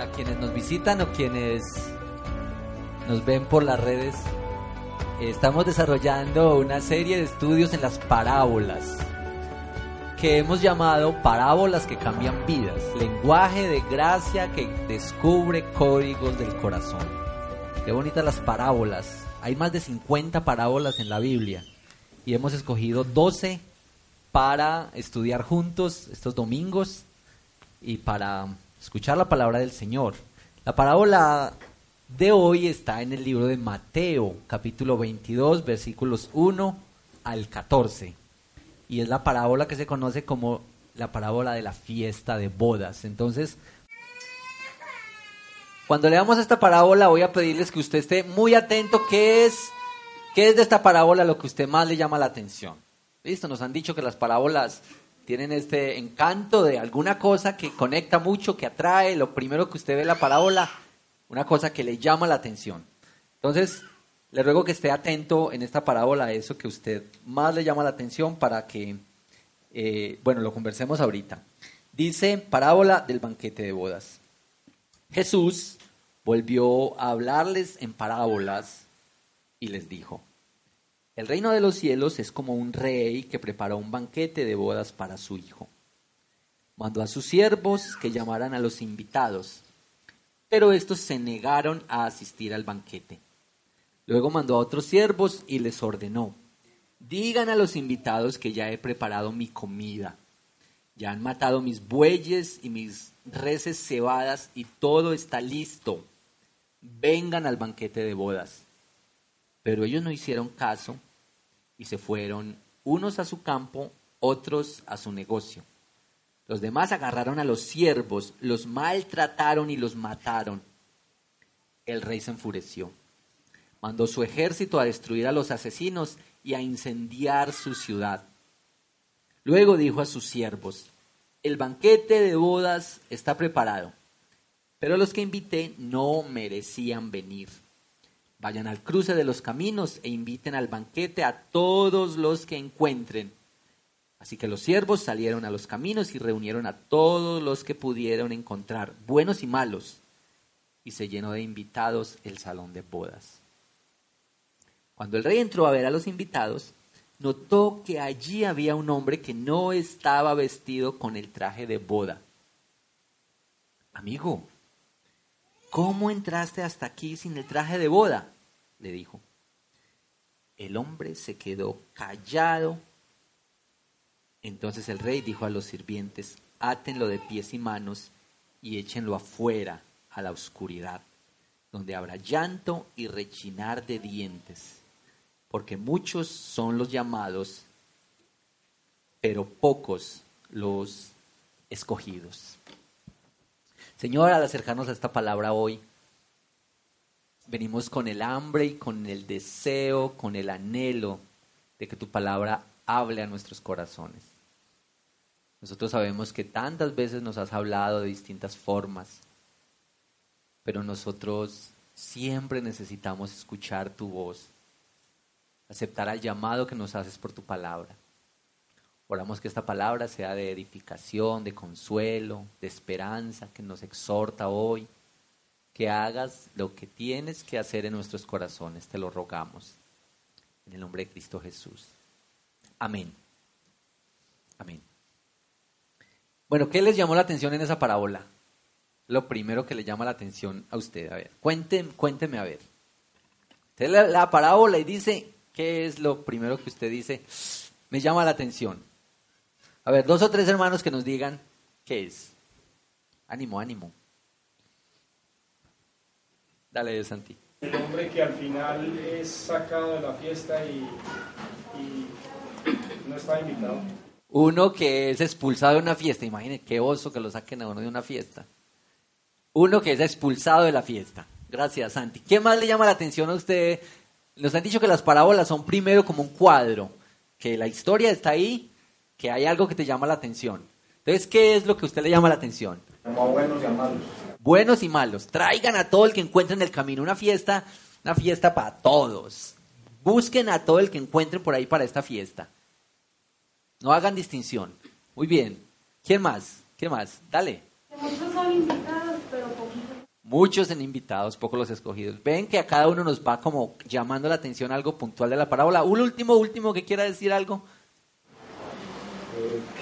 Para quienes nos visitan o quienes nos ven por las redes, estamos desarrollando una serie de estudios en las parábolas que hemos llamado parábolas que cambian vidas, lenguaje de gracia que descubre códigos del corazón. Qué bonitas las parábolas. Hay más de 50 parábolas en la Biblia y hemos escogido 12 para estudiar juntos estos domingos y para escuchar la palabra del Señor. La parábola de hoy está en el libro de Mateo, capítulo 22, versículos 1 al 14. Y es la parábola que se conoce como la parábola de la fiesta de bodas. Entonces, cuando leamos esta parábola voy a pedirles que usted esté muy atento qué es, qué es de esta parábola lo que usted más le llama la atención. Listo, nos han dicho que las parábolas tienen este encanto de alguna cosa que conecta mucho, que atrae. Lo primero que usted ve la parábola una cosa que le llama la atención. Entonces, le ruego que esté atento en esta parábola a eso que usted más le llama la atención para que, eh, bueno, lo conversemos ahorita. Dice parábola del banquete de bodas. Jesús volvió a hablarles en parábolas y les dijo, el reino de los cielos es como un rey que preparó un banquete de bodas para su hijo. Mandó a sus siervos que llamaran a los invitados pero estos se negaron a asistir al banquete. Luego mandó a otros siervos y les ordenó, digan a los invitados que ya he preparado mi comida. Ya han matado mis bueyes y mis reses cebadas y todo está listo. Vengan al banquete de bodas. Pero ellos no hicieron caso y se fueron unos a su campo, otros a su negocio. Los demás agarraron a los siervos, los maltrataron y los mataron. El rey se enfureció. Mandó su ejército a destruir a los asesinos y a incendiar su ciudad. Luego dijo a sus siervos, el banquete de bodas está preparado, pero los que invité no merecían venir. Vayan al cruce de los caminos e inviten al banquete a todos los que encuentren. Así que los siervos salieron a los caminos y reunieron a todos los que pudieron encontrar, buenos y malos, y se llenó de invitados el salón de bodas. Cuando el rey entró a ver a los invitados, notó que allí había un hombre que no estaba vestido con el traje de boda. Amigo, ¿cómo entraste hasta aquí sin el traje de boda? le dijo. El hombre se quedó callado entonces el rey dijo a los sirvientes, átenlo de pies y manos y échenlo afuera a la oscuridad, donde habrá llanto y rechinar de dientes, porque muchos son los llamados, pero pocos los escogidos. Señor, al acercarnos a esta palabra hoy, venimos con el hambre y con el deseo, con el anhelo de que tu palabra hable a nuestros corazones. Nosotros sabemos que tantas veces nos has hablado de distintas formas, pero nosotros siempre necesitamos escuchar tu voz, aceptar el llamado que nos haces por tu palabra. Oramos que esta palabra sea de edificación, de consuelo, de esperanza, que nos exhorta hoy, que hagas lo que tienes que hacer en nuestros corazones, te lo rogamos. En el nombre de Cristo Jesús. Amén. Amén. Bueno, ¿qué les llamó la atención en esa parábola? Lo primero que le llama la atención a usted. A ver, cuénteme, cuénteme a ver. Usted la, la parábola y dice, ¿qué es lo primero que usted dice? Me llama la atención. A ver, dos o tres hermanos que nos digan qué es. Ánimo, ánimo. Dale, Santi. El hombre que al final es sacado de la fiesta y, y no está invitado. Uno que es expulsado de una fiesta. Imaginen qué oso que lo saquen a uno de una fiesta. Uno que es expulsado de la fiesta. Gracias, Santi. ¿Qué más le llama la atención a usted? Nos han dicho que las parábolas son primero como un cuadro, que la historia está ahí, que hay algo que te llama la atención. Entonces, ¿qué es lo que a usted le llama la atención? buenos y malos. Buenos y malos. Traigan a todo el que encuentren en el camino una fiesta, una fiesta para todos. Busquen a todo el que encuentren por ahí para esta fiesta. No hagan distinción. Muy bien. ¿Quién más? ¿Qué más? Dale. Muchos son invitados, pero poquitos. Muchos en invitados, pocos los escogidos. Ven que a cada uno nos va como llamando la atención algo puntual de la parábola. Un último, último que quiera decir algo.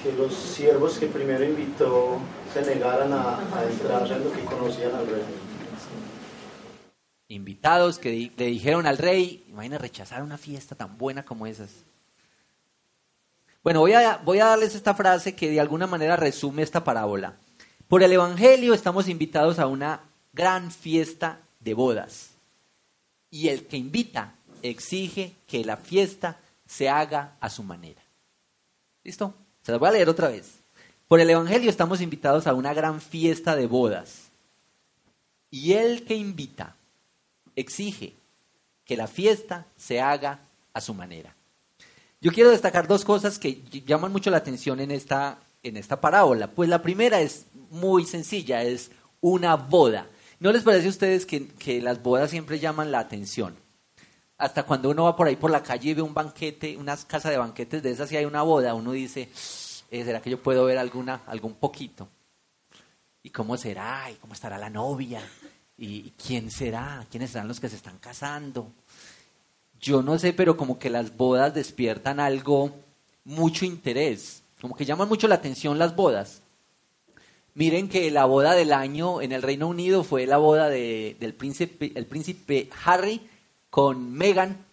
Que los siervos que primero invitó se negaran a, a entrar siendo que conocían al rey. Invitados que di- le dijeron al rey, imagina rechazar una fiesta tan buena como esas. Bueno, voy a, voy a darles esta frase que de alguna manera resume esta parábola. Por el Evangelio estamos invitados a una gran fiesta de bodas. Y el que invita exige que la fiesta se haga a su manera. ¿Listo? Se las voy a leer otra vez. Por el Evangelio estamos invitados a una gran fiesta de bodas. Y el que invita exige que la fiesta se haga a su manera. Yo quiero destacar dos cosas que llaman mucho la atención en esta, en esta parábola. Pues la primera es muy sencilla, es una boda. ¿No les parece a ustedes que, que las bodas siempre llaman la atención? Hasta cuando uno va por ahí por la calle y ve un banquete, una casa de banquetes de esas y hay una boda, uno dice, eh, ¿será que yo puedo ver alguna, algún poquito? ¿Y cómo será? ¿Y cómo estará la novia? ¿Y quién será? ¿Quiénes serán los que se están casando? Yo no sé, pero como que las bodas despiertan algo, mucho interés, como que llaman mucho la atención las bodas. Miren que la boda del año en el Reino Unido fue la boda de- del príncipe, el príncipe Harry con Meghan,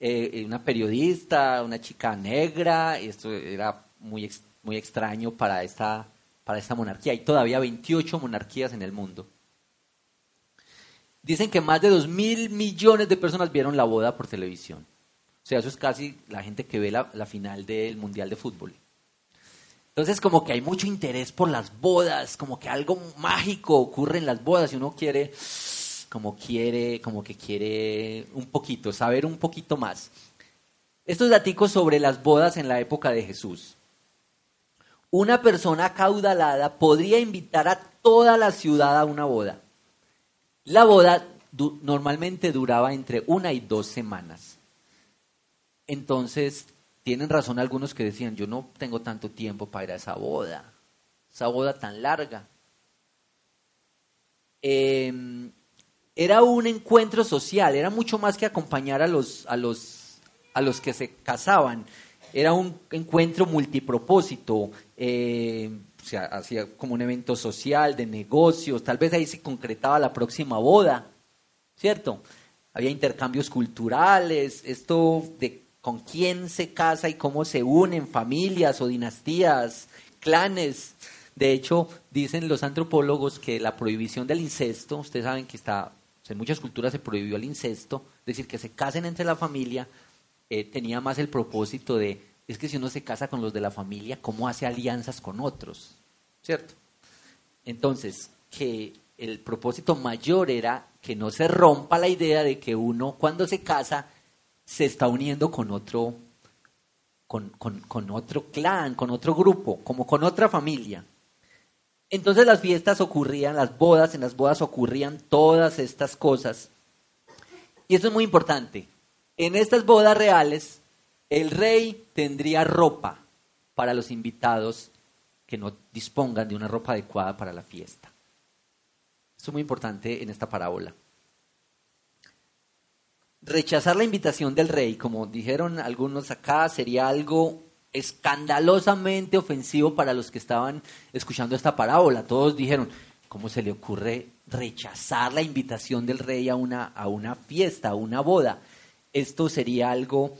eh, una periodista, una chica negra, y esto era muy, muy extraño para esta, para esta monarquía. Hay todavía 28 monarquías en el mundo. Dicen que más de 2 mil millones de personas vieron la boda por televisión. O sea, eso es casi la gente que ve la, la final del Mundial de Fútbol. Entonces, como que hay mucho interés por las bodas, como que algo mágico ocurre en las bodas y uno quiere, como quiere, como que quiere un poquito, saber un poquito más. Estos daticos sobre las bodas en la época de Jesús. Una persona acaudalada podría invitar a toda la ciudad a una boda. La boda normalmente duraba entre una y dos semanas. Entonces, tienen razón algunos que decían, yo no tengo tanto tiempo para ir a esa boda, esa boda tan larga. Eh, era un encuentro social, era mucho más que acompañar a los, a los, a los que se casaban. Era un encuentro multipropósito, eh, o sea, hacía como un evento social, de negocios, tal vez ahí se concretaba la próxima boda, ¿cierto? Había intercambios culturales, esto de con quién se casa y cómo se unen familias o dinastías, clanes. De hecho, dicen los antropólogos que la prohibición del incesto, ustedes saben que está, en muchas culturas se prohibió el incesto, es decir, que se casen entre la familia, eh, tenía más el propósito de, es que si uno se casa con los de la familia, ¿cómo hace alianzas con otros? ¿Cierto? Entonces, que el propósito mayor era que no se rompa la idea de que uno cuando se casa se está uniendo con otro, con- con otro clan, con otro grupo, como con otra familia. Entonces las fiestas ocurrían, las bodas, en las bodas ocurrían todas estas cosas. Y eso es muy importante. En estas bodas reales, el rey tendría ropa para los invitados que no dispongan de una ropa adecuada para la fiesta. Eso es muy importante en esta parábola. Rechazar la invitación del rey, como dijeron algunos acá, sería algo escandalosamente ofensivo para los que estaban escuchando esta parábola. Todos dijeron, ¿cómo se le ocurre rechazar la invitación del rey a una, a una fiesta, a una boda? Esto sería algo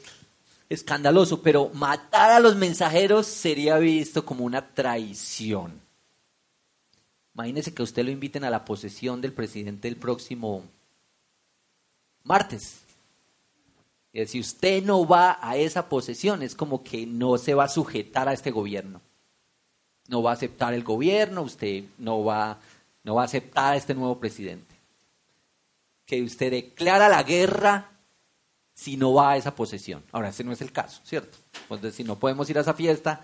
escandaloso, pero matar a los mensajeros sería visto como una traición. Imagínese que a usted lo inviten a la posesión del presidente el próximo martes. Y si usted no va a esa posesión, es como que no se va a sujetar a este gobierno. No va a aceptar el gobierno, usted no va, no va a aceptar a este nuevo presidente. Que usted declara la guerra si no va a esa posesión. Ahora, ese no es el caso, ¿cierto? Entonces, si no podemos ir a esa fiesta,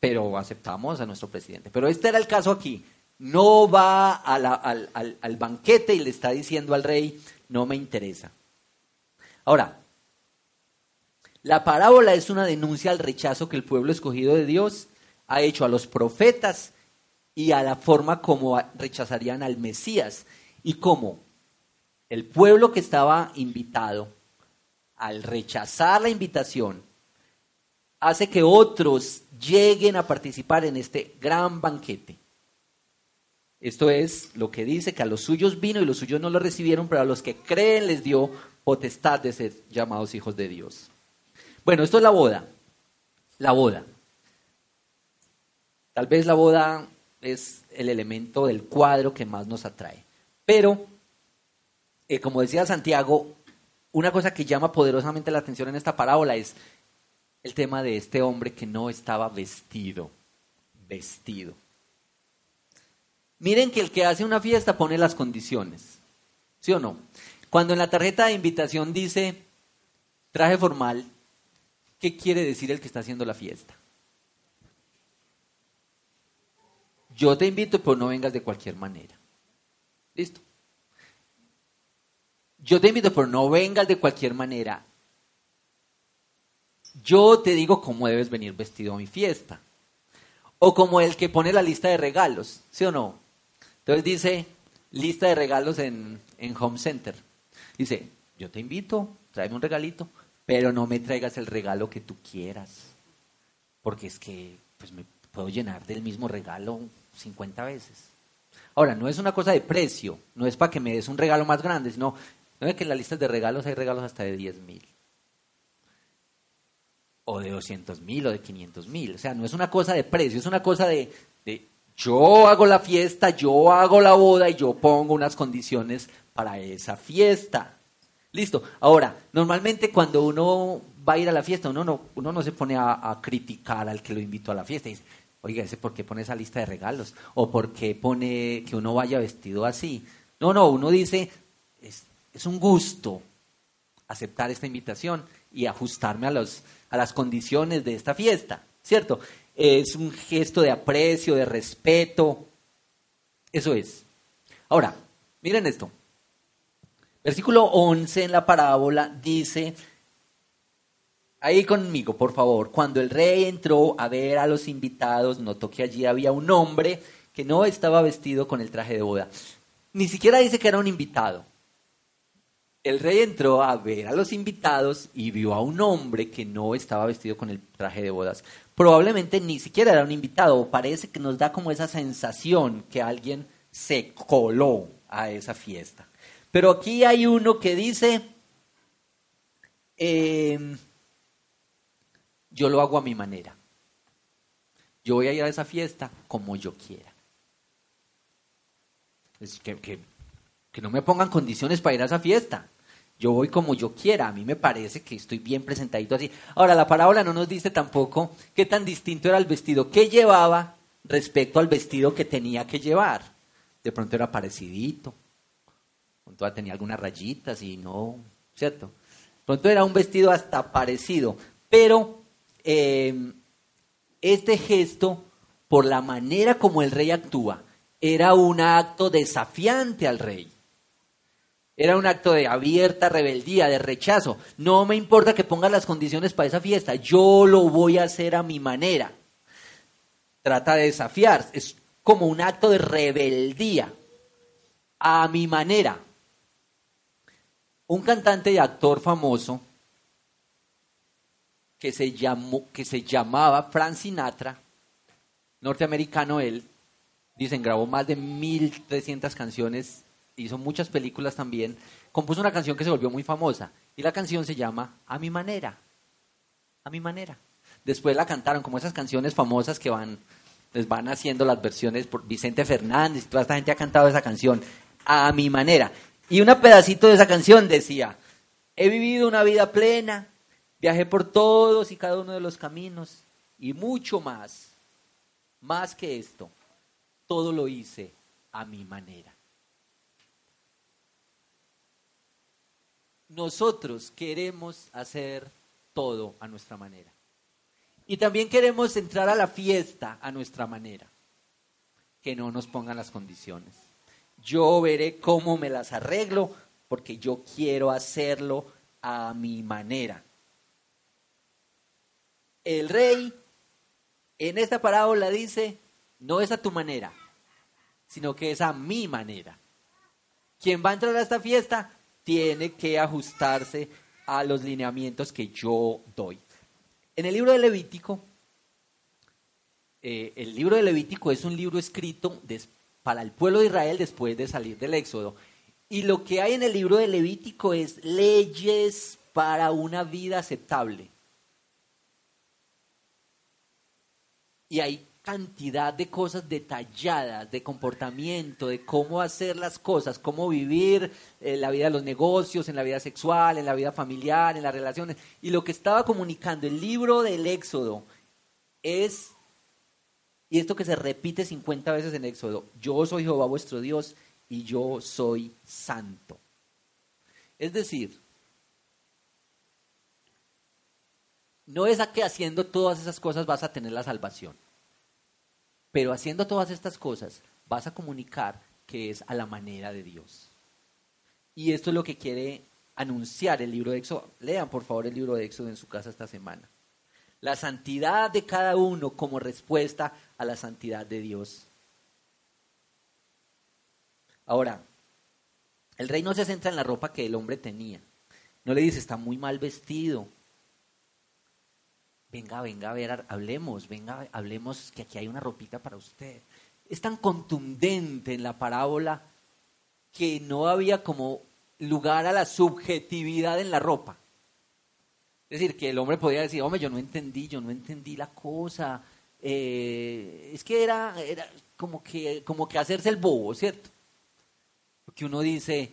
pero aceptamos a nuestro presidente. Pero este era el caso aquí. No va al banquete y le está diciendo al rey, no me interesa. Ahora, la parábola es una denuncia al rechazo que el pueblo escogido de Dios ha hecho a los profetas y a la forma como rechazarían al Mesías y cómo el pueblo que estaba invitado al rechazar la invitación, hace que otros lleguen a participar en este gran banquete. Esto es lo que dice que a los suyos vino y los suyos no lo recibieron, pero a los que creen les dio potestad de ser llamados hijos de Dios. Bueno, esto es la boda. La boda. Tal vez la boda es el elemento del cuadro que más nos atrae. Pero, eh, como decía Santiago, una cosa que llama poderosamente la atención en esta parábola es el tema de este hombre que no estaba vestido, vestido. Miren que el que hace una fiesta pone las condiciones, ¿sí o no? Cuando en la tarjeta de invitación dice traje formal, ¿qué quiere decir el que está haciendo la fiesta? Yo te invito, pero no vengas de cualquier manera. ¿Listo? Yo te invito, pero no vengas de cualquier manera. Yo te digo cómo debes venir vestido a mi fiesta. O como el que pone la lista de regalos, ¿sí o no? Entonces dice, lista de regalos en, Home Center. Dice, yo te invito, tráeme un regalito, pero no me traigas el regalo que tú quieras. Porque es que pues me puedo llenar del mismo regalo 50 veces. Ahora, no es una cosa de precio, no es para que me des un regalo más grande, sino ¿No que en las listas de regalos hay regalos hasta de 10 mil? O de 200 mil o de 500 mil. O sea, no es una cosa de precio, es una cosa de, de yo hago la fiesta, yo hago la boda y yo pongo unas condiciones para esa fiesta. Listo. Ahora, normalmente cuando uno va a ir a la fiesta, uno no, uno no se pone a, criticar al que lo invitó a la fiesta. Y dice, oiga, ese por qué pone esa lista de regalos? ¿O por qué pone que uno vaya vestido así? No, no, uno dice, es un gusto aceptar esta invitación y ajustarme a, los, a las condiciones de esta fiesta, ¿cierto? Es un gesto de aprecio, de respeto. Eso es. Ahora, miren esto. Versículo 11 en la parábola dice, ahí conmigo, por favor, cuando el rey entró a ver a los invitados, notó que allí había un hombre que no estaba vestido con el traje de boda. Ni siquiera dice que era un invitado. El rey entró a ver a los invitados y vio a un hombre que no estaba vestido con el traje de bodas. Probablemente ni siquiera era un invitado, parece que nos da como esa sensación que alguien se coló a esa fiesta. Pero aquí hay uno que dice, em, yo lo hago a mi manera. Yo voy a ir a esa fiesta como yo quiera. Es que, que que no me pongan condiciones para ir a esa fiesta. Yo voy como yo quiera, a mí me parece que estoy bien presentadito así. Ahora, la parábola no nos dice tampoco qué tan distinto era el vestido que llevaba respecto al vestido que tenía que llevar. De pronto era parecidito, pronto tenía algunas rayitas y no, ¿cierto? Pronto era un vestido hasta parecido, pero eh, este gesto, por la manera como el rey actúa, era un acto desafiante al rey. Era un acto de abierta rebeldía, de rechazo. No me importa que pongas las condiciones para esa fiesta, yo lo voy a hacer a mi manera. Trata de desafiar, es como un acto de rebeldía, a mi manera. Un cantante y actor famoso que se, llamó, que se llamaba Frank Sinatra, norteamericano él, dicen, grabó más de 1.300 canciones hizo muchas películas también, compuso una canción que se volvió muy famosa y la canción se llama A mi manera, a mi manera. Después la cantaron como esas canciones famosas que van, les van haciendo las versiones por Vicente Fernández, toda esta gente ha cantado esa canción, a mi manera. Y un pedacito de esa canción decía, he vivido una vida plena, viajé por todos y cada uno de los caminos y mucho más, más que esto, todo lo hice a mi manera. Nosotros queremos hacer todo a nuestra manera. Y también queremos entrar a la fiesta a nuestra manera. Que no nos pongan las condiciones. Yo veré cómo me las arreglo porque yo quiero hacerlo a mi manera. El rey en esta parábola dice, no es a tu manera, sino que es a mi manera. Quien va a entrar a esta fiesta tiene que ajustarse a los lineamientos que yo doy. En el libro de Levítico, eh, el libro de Levítico es un libro escrito para el pueblo de Israel después de salir del Éxodo. Y lo que hay en el libro de Levítico es leyes para una vida aceptable. Y hay cantidad de cosas detalladas, de comportamiento, de cómo hacer las cosas, cómo vivir en la vida de los negocios, en la vida sexual, en la vida familiar, en las relaciones. Y lo que estaba comunicando el libro del Éxodo es, y esto que se repite 50 veces en Éxodo, yo soy Jehová vuestro Dios y yo soy santo. Es decir, no es a que haciendo todas esas cosas vas a tener la salvación. Pero haciendo todas estas cosas, vas a comunicar que es a la manera de Dios. Y esto es lo que quiere anunciar el libro de Éxodo. Lean por favor el libro de Éxodo en su casa esta semana. La santidad de cada uno como respuesta a la santidad de Dios. Ahora, el rey no se centra en la ropa que el hombre tenía. No le dice, está muy mal vestido, venga, venga, a ver, hablemos, venga, hablemos que aquí hay una ropita para usted. Es tan contundente en la parábola que no había como lugar a la subjetividad en la ropa. Es decir, que el hombre podía decir, hombre, yo no entendí, yo no entendí la cosa. Eh, es que era, era como, que, como que hacerse el bobo, ¿cierto? Porque uno dice,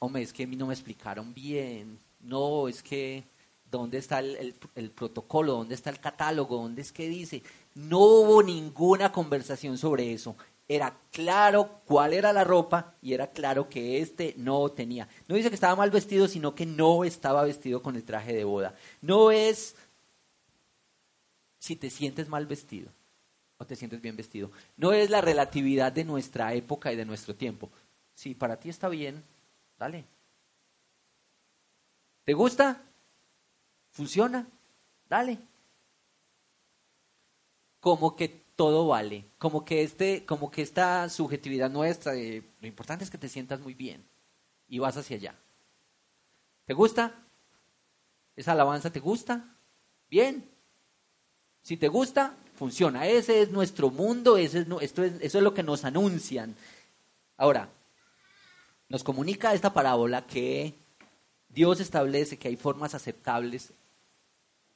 hombre, es que a mí no me explicaron bien. No, es que dónde está el, protocolo, dónde está el catálogo, dónde es que dice. No hubo ninguna conversación sobre eso. Era claro cuál era la ropa y era claro que este no tenía. No dice que estaba mal vestido, sino que no estaba vestido con el traje de boda. No es si te sientes mal vestido o te sientes bien vestido. No es la relatividad de nuestra época y de nuestro tiempo. Si para ti está bien, dale. ¿Te gusta? ¿Funciona? Dale. Como que todo vale, como que este, como que esta subjetividad nuestra lo importante es que te sientas muy bien y vas hacia allá. ¿Te gusta? ¿Esa alabanza te gusta? Bien. Si te gusta, funciona. Ese es nuestro mundo, ese es, esto es, eso es lo que nos anuncian. Ahora, nos comunica esta parábola que Dios establece que hay formas aceptables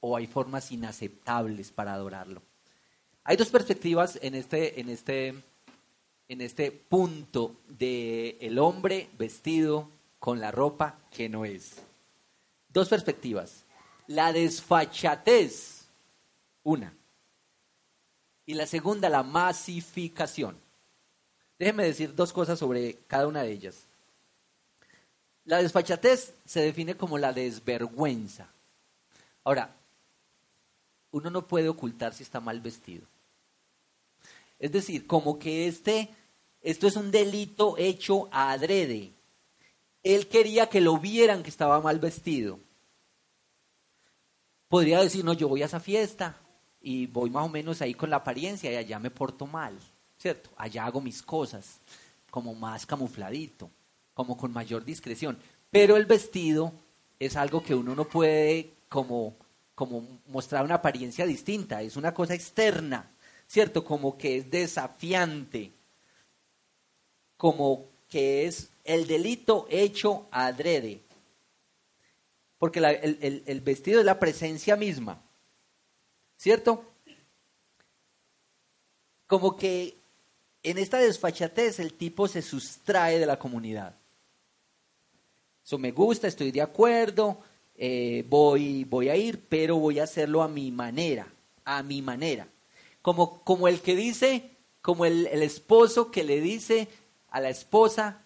o hay formas inaceptables para adorarlo. Hay dos perspectivas en este, en este, en este punto de el hombre vestido con la ropa que no es. Dos perspectivas. La desfachatez, una. Y la segunda, la masificación. Déjenme decir dos cosas sobre cada una de ellas. La desfachatez se define como la desvergüenza. Ahora, uno no puede ocultar si está mal vestido. Es decir, como que este, esto es un delito hecho a adrede. Él quería que lo vieran que estaba mal vestido. Podría decir, no, yo voy a esa fiesta y voy más o menos ahí con la apariencia y allá me porto mal, ¿cierto? Allá hago mis cosas, como más camufladito, como con mayor discreción. Pero el vestido es algo que uno no puede como como mostrar una apariencia distinta, es una cosa externa, ¿cierto? Como que es desafiante, como que es el delito hecho adrede. Porque el, vestido es la presencia misma, ¿cierto? Como que en esta desfachatez el tipo se sustrae de la comunidad. Eso me gusta, estoy de acuerdo, eh, voy, voy a ir, pero voy a hacerlo a mi manera, a mi manera. Como, como el que dice, como el, el esposo que le dice a la esposa,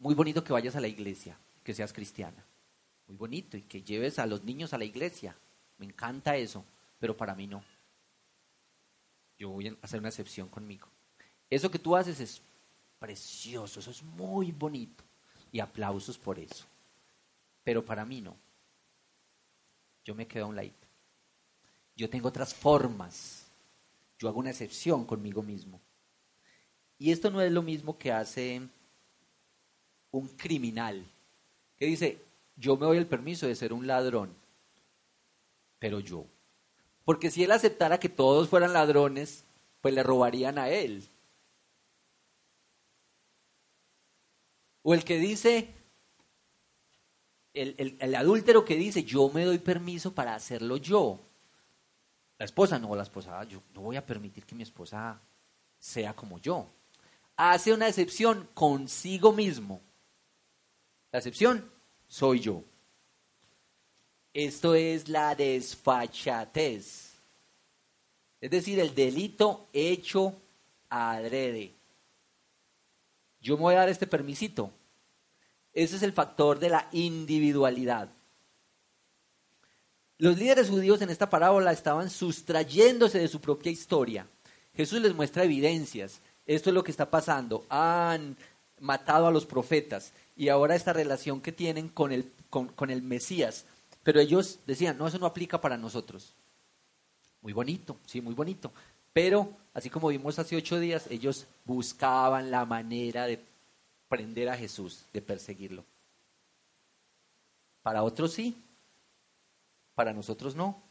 muy bonito que vayas a la iglesia, que seas cristiana. Muy bonito y que lleves a los niños a la iglesia. Me encanta eso, pero para mí no. Yo voy a hacer una excepción conmigo. Eso que tú haces es precioso, eso es muy bonito. Y aplausos por eso. Pero para mí no. Yo me quedo a un lado. Yo tengo otras formas. Yo hago una excepción conmigo mismo. Y esto no es lo mismo que hace un criminal que dice, yo me doy el permiso de ser un ladrón, pero yo. Porque si él aceptara que todos fueran ladrones, pues le robarían a él. O el que dice, el, el, adúltero que dice, yo me doy permiso para hacerlo yo. La esposa, no, la esposa, yo no voy a permitir que mi esposa sea como yo. Hace una excepción consigo mismo. La excepción soy yo. Esto es la desfachatez. Es decir, el delito hecho adrede. Yo me voy a dar este permisito. Ese es el factor de la individualidad. Los líderes judíos en esta parábola estaban sustrayéndose de su propia historia. Jesús les muestra evidencias. Esto es lo que está pasando. Han matado a los profetas y ahora esta relación que tienen con el, con, el Mesías. Pero ellos decían, no, eso no aplica para nosotros. Muy bonito, sí, muy bonito. Pero, así como vimos hace ocho días, ellos buscaban la manera de prender a Jesús, de perseguirlo. Para otros sí, para nosotros no.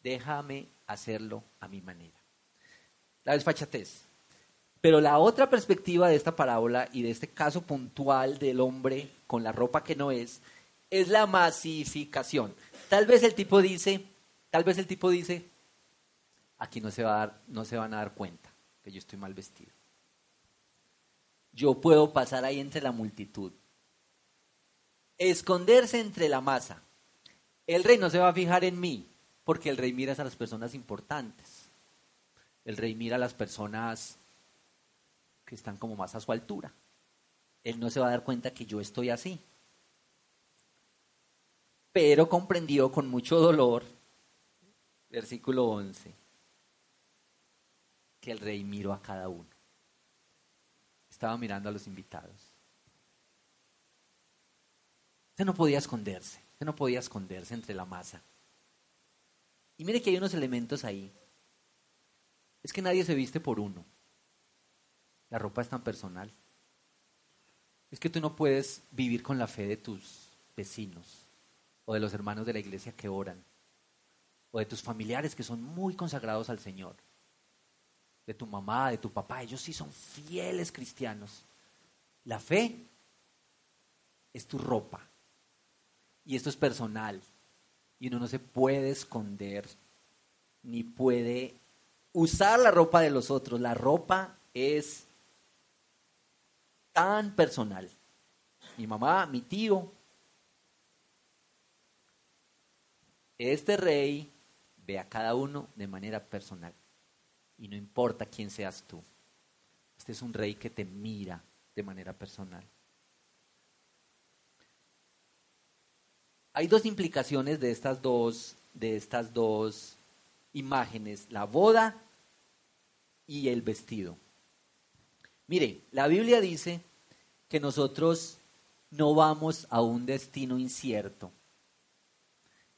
Déjame hacerlo a mi manera. La desfachatez. Pero la otra perspectiva de esta parábola y de este caso puntual del hombre con la ropa que no es, es la masificación. Tal vez el tipo dice, tal vez el tipo dice, aquí no se, va a dar, no se van a dar cuenta que yo estoy mal vestido. Yo puedo pasar ahí entre la multitud. Esconderse entre la masa. El rey no se va a fijar en mí, porque el rey mira a las personas importantes. El rey mira a las personas que están como más a su altura. Él no se va a dar cuenta que yo estoy así. Pero comprendió con mucho dolor, versículo 11, que el rey miró a cada uno. Estaba mirando a los invitados. Usted no podía esconderse, usted no podía esconderse entre la masa. Y mire que hay unos elementos ahí. Es que nadie se viste por uno. La ropa es tan personal. Es que tú no puedes vivir con la fe de tus vecinos o de los hermanos de la iglesia que oran o de tus familiares que son muy consagrados al Señor. De tu mamá, de tu papá, ellos sí son fieles cristianos. La fe es tu ropa y esto es personal y uno no se puede esconder ni puede usar la ropa de los otros. La ropa es tan personal. Mi mamá, mi tío. Este rey ve a cada uno de manera personal. Y no importa quién seas tú. Este es un rey que te mira de manera personal. Hay dos implicaciones de estas dos, de estas dos imágenes, la boda y el vestido. Mire, la Biblia dice que nosotros no vamos a un destino incierto,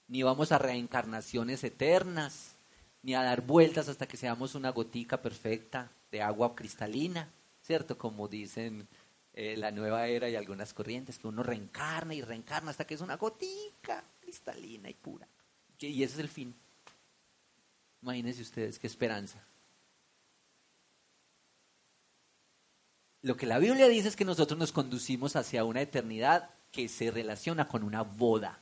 ni vamos a reencarnaciones eternas, ni a dar vueltas hasta que seamos una gotica perfecta de agua cristalina, ¿cierto? Como dicen eh, la nueva era y algunas corrientes, que uno reencarna y reencarna hasta que es una gotica cristalina y pura. Y ese es el fin. Imagínense ustedes qué esperanza. Lo que la Biblia dice es que nosotros nos conducimos hacia una eternidad que se relaciona con una boda,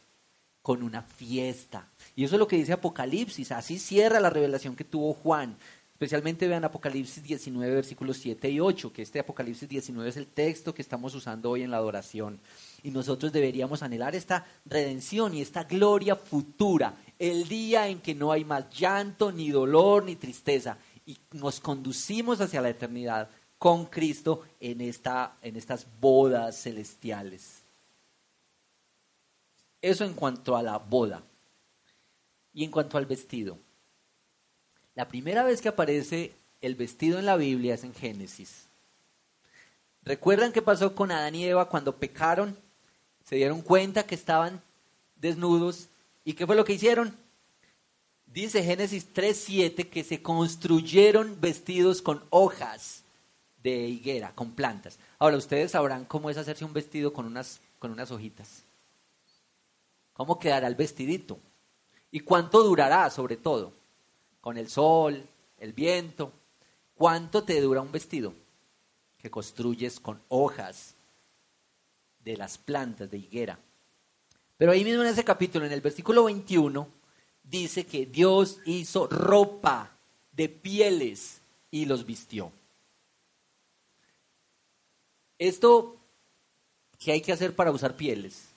con una fiesta. Y eso es lo que dice Apocalipsis. Así cierra la revelación que tuvo Juan. Especialmente vean Apocalipsis 19, versículos 7 y 8, que este Apocalipsis 19 es el texto que estamos usando hoy en la adoración. y nosotros deberíamos anhelar esta redención y esta gloria futura, el día en que no hay más llanto, ni dolor, ni tristeza, y nos conducimos hacia la eternidad con Cristo en, esta, en estas bodas celestiales. Eso en cuanto a la boda. Y en cuanto al vestido. La primera vez que aparece el vestido en la Biblia es en Génesis. ¿Recuerdan qué pasó con Adán y Eva cuando pecaron? Se dieron cuenta que estaban desnudos. ¿Y qué fue lo que hicieron? Dice Génesis 3.7 que se construyeron vestidos con hojas de higuera, con plantas. Ahora, ustedes sabrán cómo es hacerse un vestido con unas, con unas hojitas. ¿Cómo quedará el vestidito? ¿Y cuánto durará, sobre todo? Con el sol, el viento. ¿Cuánto te dura un vestido que construyes con hojas de las plantas de higuera? Pero ahí mismo en ese capítulo, en el versículo 21, dice que Dios hizo ropa de pieles y los vistió. Esto, ¿qué hay que hacer para usar pieles?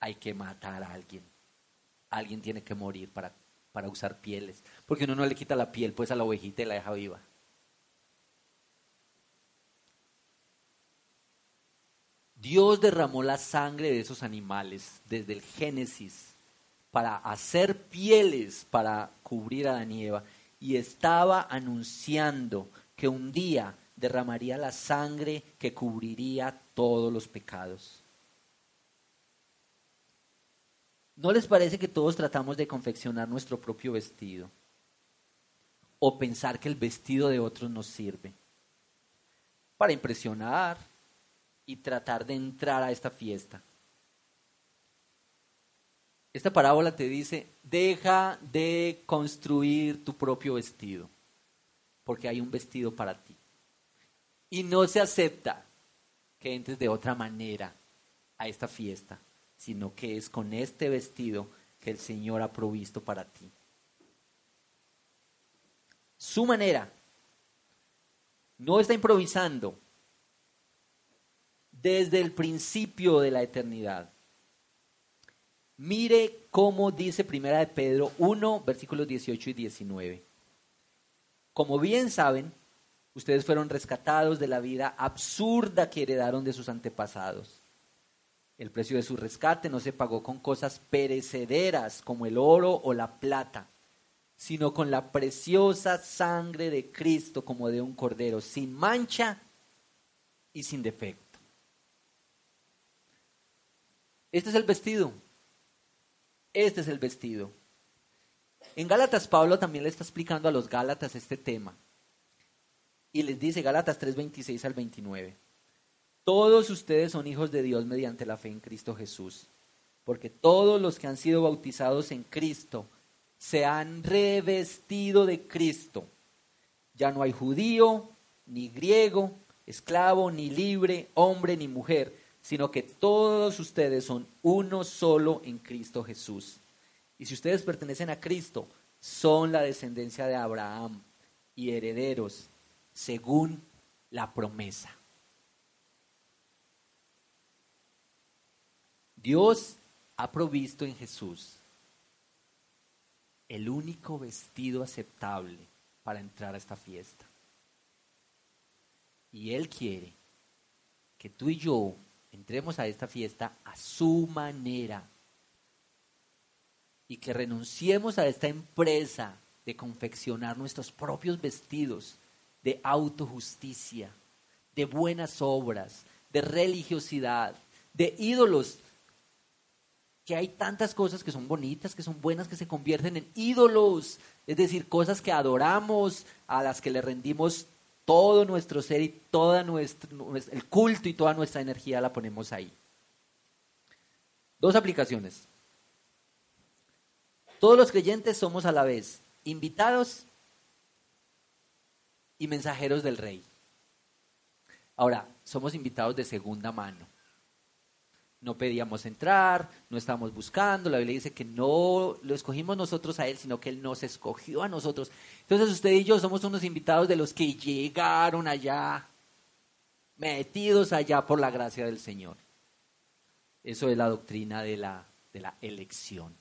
Hay que matar a alguien. Alguien tiene que morir para, para usar pieles. Porque uno no le quita la piel pues a la ovejita y la deja viva. Dios derramó la sangre de esos animales desde el Génesis para hacer pieles para cubrir a Adán y Eva y estaba anunciando que un día derramaría la sangre que cubriría todos los pecados. ¿No les parece que todos tratamos de confeccionar nuestro propio vestido? O pensar que el vestido de otros nos sirve para impresionar y tratar de entrar a esta fiesta. Esta parábola te dice, deja de construir tu propio vestido, porque hay un vestido para ti. Y no se acepta que entres de otra manera a esta fiesta, sino que es con este vestido que el Señor ha provisto para ti. Su manera no está improvisando desde el principio de la eternidad. Mire cómo dice Primera de Pedro 1, versículos 18 y 19. Como bien saben, Ustedes fueron rescatados de la vida absurda que heredaron de sus antepasados. El precio de su rescate no se pagó con cosas perecederas como el oro o la plata, sino con la preciosa sangre de Cristo como de un cordero, sin mancha y sin defecto. Este es el vestido. Este es el vestido. En Gálatas Pablo también le está explicando a los Gálatas este tema. Y les dice Gálatas 3:26 al 29. Todos ustedes son hijos de Dios mediante la fe en Cristo Jesús, porque todos los que han sido bautizados en Cristo se han revestido de Cristo. Ya no hay judío, ni griego, esclavo, ni libre, hombre, ni mujer, sino que todos ustedes son uno solo en Cristo Jesús. Y si ustedes pertenecen a Cristo, son la descendencia de Abraham y herederos según la promesa. Dios ha provisto en Jesús el único vestido aceptable para entrar a esta fiesta. Y Él quiere que tú y yo entremos a esta fiesta a su manera y que renunciemos a esta empresa de confeccionar nuestros propios vestidos de autojusticia, de buenas obras, de religiosidad, de ídolos. Que hay tantas cosas que son bonitas, que son buenas, que se convierten en ídolos. Es decir, cosas que adoramos, a las que le rendimos todo nuestro ser y todo nuestro, el culto y toda nuestra energía la ponemos ahí. Dos aplicaciones. Todos los creyentes somos a la vez invitados y mensajeros del rey. Ahora, somos invitados de segunda mano. No pedíamos entrar, no estábamos buscando. La Biblia dice que no lo escogimos nosotros a Él, sino que Él nos escogió a nosotros. Entonces usted y yo somos unos invitados de los que llegaron allá, metidos allá por la gracia del Señor. Eso es la doctrina de la, de la elección.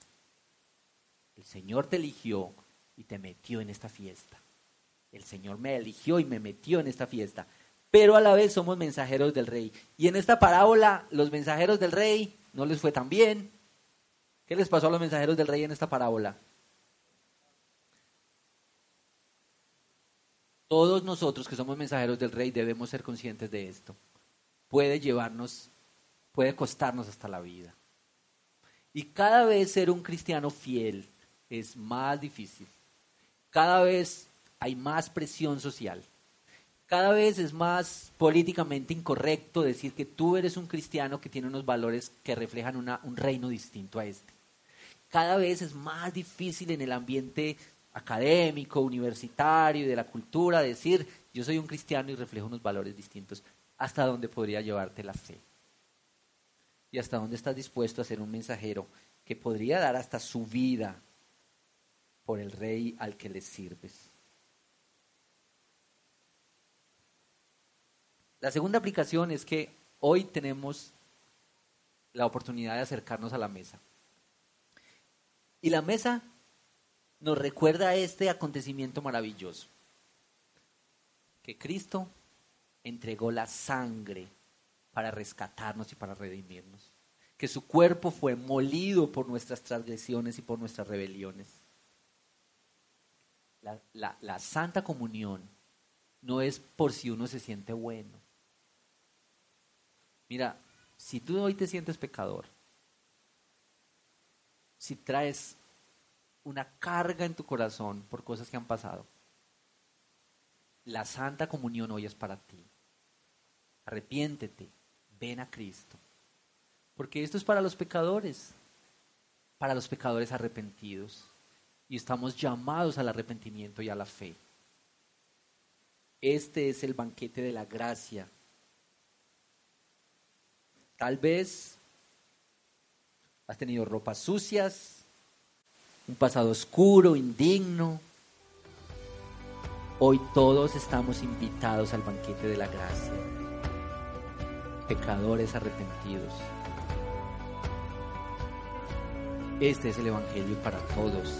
El Señor te eligió y te metió en esta fiesta. El Señor me eligió y me metió en esta fiesta. Pero a la vez somos mensajeros del rey. Y en esta parábola, los mensajeros del rey no les fue tan bien. ¿Qué les pasó a los mensajeros del rey en esta parábola? Todos nosotros que somos mensajeros del rey debemos ser conscientes de esto. Puede llevarnos, puede costarnos hasta la vida. Y cada vez ser un cristiano fiel es más difícil. Cada vez hay más presión social. Cada vez es más políticamente incorrecto decir que tú eres un cristiano que tiene unos valores que reflejan un reino distinto a este. Cada vez es más difícil en el ambiente académico, universitario y de la cultura, decir, yo soy un cristiano y reflejo unos valores distintos, hasta dónde podría llevarte la fe. Y hasta dónde estás dispuesto a ser un mensajero que podría dar hasta su vida por el rey al que le sirves. La segunda aplicación es que hoy tenemos la oportunidad de acercarnos a la mesa. Y la mesa nos recuerda este acontecimiento maravilloso, que Cristo entregó la sangre para rescatarnos y para redimirnos, que su cuerpo fue molido por nuestras transgresiones y por nuestras rebeliones. La, santa comunión no es por si uno se siente bueno. Mira, si tú hoy te sientes pecador, si traes una carga en tu corazón por cosas que han pasado, la Santa Comunión hoy es para ti. Arrepiéntete, ven a Cristo. Porque esto es para los pecadores, para los pecadores arrepentidos. Y estamos llamados al arrepentimiento y a la fe. Este es el banquete de la gracia. Tal vez has tenido ropas sucias, un pasado oscuro, indigno. Hoy todos estamos invitados al banquete de la gracia, pecadores arrepentidos. Este es el Evangelio para todos.